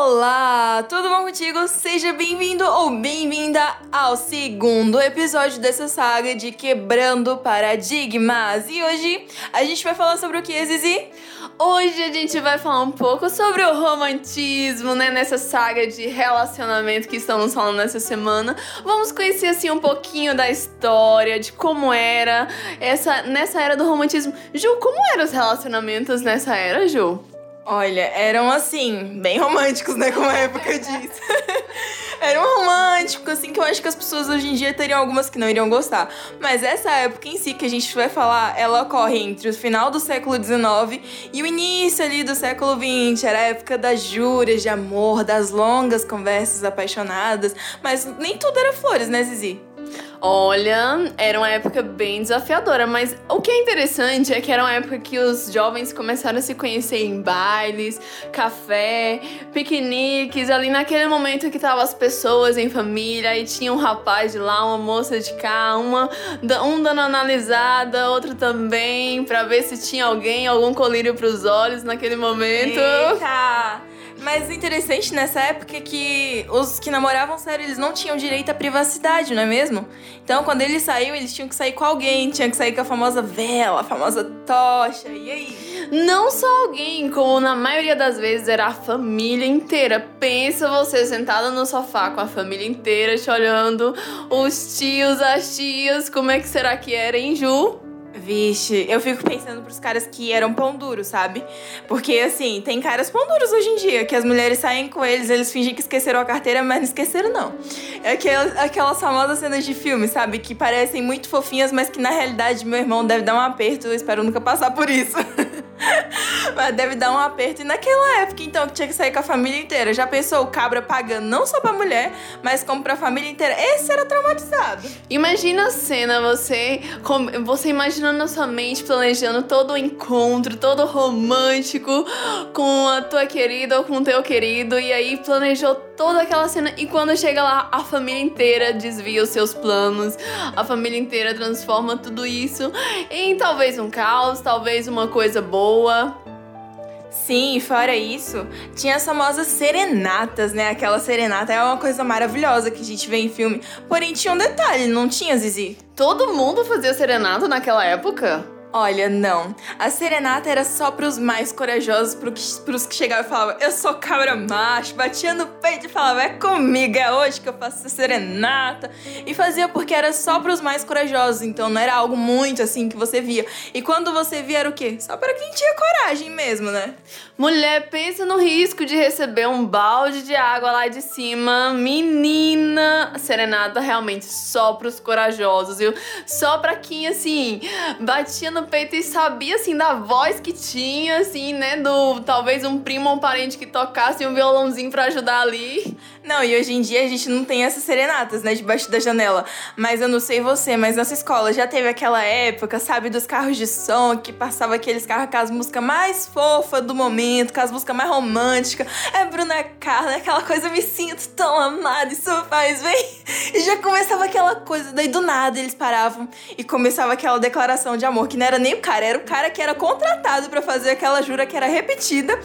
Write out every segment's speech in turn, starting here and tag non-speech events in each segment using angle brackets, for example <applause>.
Olá, tudo bom contigo? Seja bem-vindo ou bem-vinda ao segundo episódio dessa saga de Quebrando Paradigmas. E hoje a gente vai falar sobre o que, Zizi? Hoje a gente vai falar um pouco sobre o romantismo, né? Nessa saga de relacionamento que estamos falando nessa semana. Vamos conhecer assim um pouquinho da história, de como era essa nessa era do romantismo. Ju, como eram os relacionamentos nessa era, Ju? Olha, eram assim, bem românticos, né? Como a época diz. <laughs> eram românticos, assim, que eu acho que as pessoas hoje em dia teriam algumas que não iriam gostar. Mas essa época em si que a gente vai falar, ela ocorre entre o final do século XIX e o início ali do século XX. Era a época das juras de amor, das longas conversas apaixonadas. Mas nem tudo era flores, né, Zizi? Olha, era uma época bem desafiadora, mas o que é interessante é que era uma época que os jovens começaram a se conhecer em bailes, café, piqueniques, ali naquele momento que tava as pessoas em família e tinha um rapaz de lá, uma moça de cá, uma um dando analisada, outro também, para ver se tinha alguém, algum colírio para os olhos naquele momento. Eita! Mas interessante nessa época é que os que namoravam sério, eles não tinham direito à privacidade, não é mesmo? Então, quando eles saíam, eles tinham que sair com alguém, tinham que sair com a famosa vela, a famosa tocha, e aí? Não só alguém, como na maioria das vezes era a família inteira. Pensa você sentada no sofá com a família inteira te olhando, os tios, as tias, como é que será que era, hein, Ju? Vixe, eu fico pensando pros caras que eram pão duro, sabe? Porque, assim, tem caras pão duros hoje em dia, que as mulheres saem com eles, eles fingem que esqueceram a carteira, mas não esqueceram, não. É aquelas, aquelas famosas cenas de filme, sabe? Que parecem muito fofinhas, mas que na realidade meu irmão deve dar um aperto, eu espero nunca passar por isso. <laughs> Mas deve dar um aperto. E naquela época, então, que tinha que sair com a família inteira. Já pensou o cabra pagando não só pra mulher, mas como pra família inteira? Esse era traumatizado. Imagina a cena, você, você imaginando na sua mente, planejando todo o encontro, todo romântico com a tua querida ou com o teu querido. E aí planejou toda aquela cena. E quando chega lá, a família inteira desvia os seus planos. A família inteira transforma tudo isso em talvez um caos, talvez uma coisa boa Sim, fora isso, tinha as famosas serenatas, né? Aquela serenata é uma coisa maravilhosa que a gente vê em filme. Porém, tinha um detalhe, não tinha, Zizi? Todo mundo fazia serenata naquela época? Olha, não. A serenata era só pros mais corajosos, pros, que chegavam e falavam, eu sou cabra macho, batia no peito e falava, é comigo, é hoje que eu faço essa serenata. E fazia porque era só pros mais corajosos, então não era algo muito assim que você via. E quando você via era o quê? Só para quem tinha coragem mesmo, né? Mulher, pensa no risco de receber um balde de água lá de cima. Menina, serenata realmente só pros corajosos, viu? Só pra quem, assim, batia no no peito e sabia, assim, da voz que tinha, assim, né? Do talvez um primo ou um parente que tocasse um violãozinho para ajudar ali. Não, e hoje em dia a gente não tem essas serenatas, né, debaixo da janela. Mas eu não sei você, mas nossa escola já teve aquela época, sabe, dos carros de som, que passava aqueles carros com as músicas mais fofas do momento, com as músicas mais românticas. É Bruna Carla, aquela coisa, me sinto tão amada, isso faz bem. E já começava aquela coisa, daí do nada eles paravam e começava aquela declaração de amor, que não era nem o cara, era o cara que era contratado para fazer aquela jura que era repetida.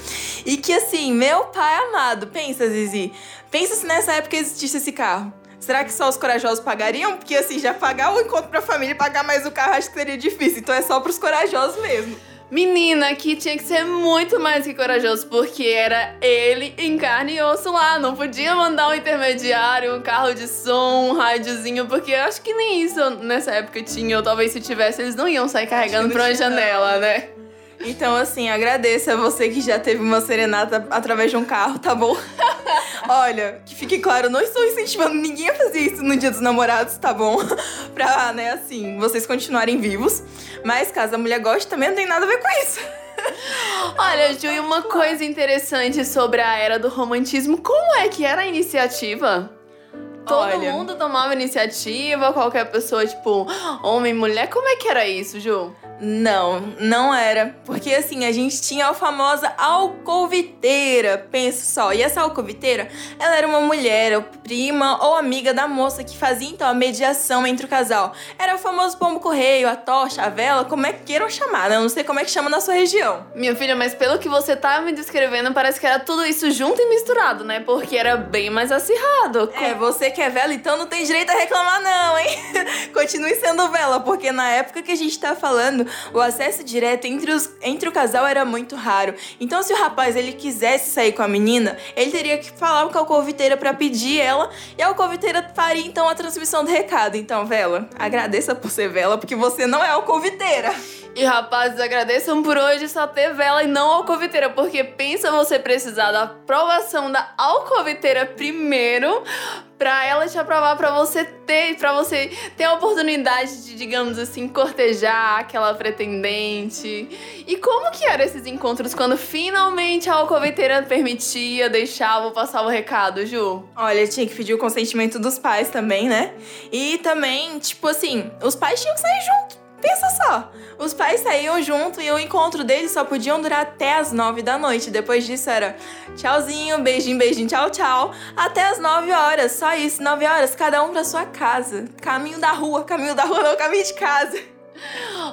E que assim, meu pai amado, pensa, Zizi, pensa se nessa época existisse esse carro. Será que só os corajosos pagariam? Porque assim, já pagar o encontro pra família e pagar mais o carro acho que seria difícil. Então é só pros corajosos mesmo. Menina, que tinha que ser muito mais que corajoso, porque era ele em carne e osso lá. Não podia mandar um intermediário, um carro de som, um rádiozinho, porque acho que nem isso nessa época tinha, ou talvez se tivesse, eles não iam sair carregando pra uma janela, né? Então, assim, agradeço a você que já teve uma serenata através de um carro, tá bom? <laughs> Olha, que fique claro, não estou incentivando ninguém a fazer isso no dia dos namorados, tá bom? <laughs> pra, né, assim, vocês continuarem vivos. Mas caso a mulher goste, também não tem nada a ver com isso. <laughs> Olha, Ju, e uma coisa interessante sobre a era do romantismo, como é que era a iniciativa? Todo Olha, mundo tomava iniciativa, qualquer pessoa, tipo, homem, mulher, como é que era isso, Ju? Não, não era. Porque assim, a gente tinha a famosa alcoviteira. Pensa só. E essa alcoviteira, ela era uma mulher, ou prima ou amiga da moça que fazia então a mediação entre o casal. Era o famoso pombo correio, a tocha, a vela, como é que queiram chamar, né? Eu não sei como é que chama na sua região. Minha filha, mas pelo que você tá me descrevendo, parece que era tudo isso junto e misturado, né? Porque era bem mais acirrado. É, você que é vela, então não tem direito a reclamar, não, hein? <laughs> Continue sendo vela, porque na época que a gente tá falando, o acesso direto entre, os, entre o casal era muito raro. Então, se o rapaz ele quisesse sair com a menina, ele teria que falar com a alcoviteira para pedir ela e a alcoviteira faria então a transmissão do recado. Então, vela, agradeça por ser vela, porque você não é alcoviteira. E rapazes, agradeçam por hoje só ter vela e não alcoviteira, porque pensa você precisar da aprovação da alcoviteira primeiro para ela te aprovar para você ter, para você ter a oportunidade de, digamos assim, cortejar aquela pretendente. E como que eram esses encontros quando finalmente a alcoviteira permitia, deixava, passava o recado, Ju? Olha, tinha que pedir o consentimento dos pais também, né? E também, tipo assim, os pais tinham que sair junto Pensa só, os pais saíam junto e o encontro deles só podiam durar até as nove da noite. Depois disso era tchauzinho, beijinho, beijinho, tchau, tchau. Até as nove horas, só isso, nove horas, cada um pra sua casa. Caminho da rua, caminho da rua não, caminho de casa.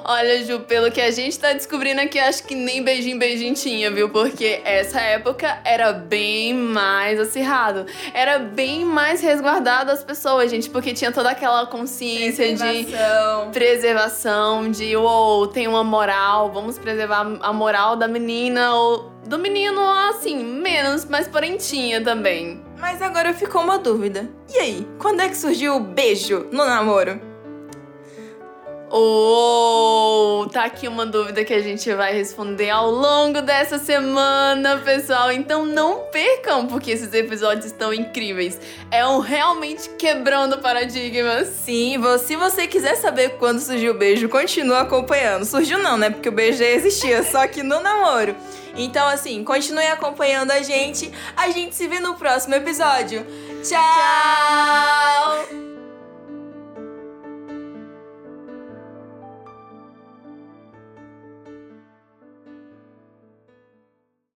Olha, Ju, pelo que a gente tá descobrindo aqui, acho que nem beijinho, beijinho tinha, viu? Porque essa época era bem mais acirrado. Era bem mais resguardado as pessoas, gente, porque tinha toda aquela consciência preservação. de preservação, de, uou, tem uma moral, vamos preservar a moral da menina ou do menino, assim, menos, mas porém tinha também. Mas agora ficou uma dúvida. E aí, quando é que surgiu o beijo no namoro? Ou oh, tá aqui uma dúvida que a gente vai responder ao longo dessa semana, pessoal. Então não percam, porque esses episódios estão incríveis. É um realmente quebrando paradigmas. Sim, se você quiser saber quando surgiu o beijo, continua acompanhando. Surgiu não, né? Porque o beijo já existia, <laughs> só que no namoro. Então, assim, continue acompanhando a gente. A gente se vê no próximo episódio. Tchau! Tchau.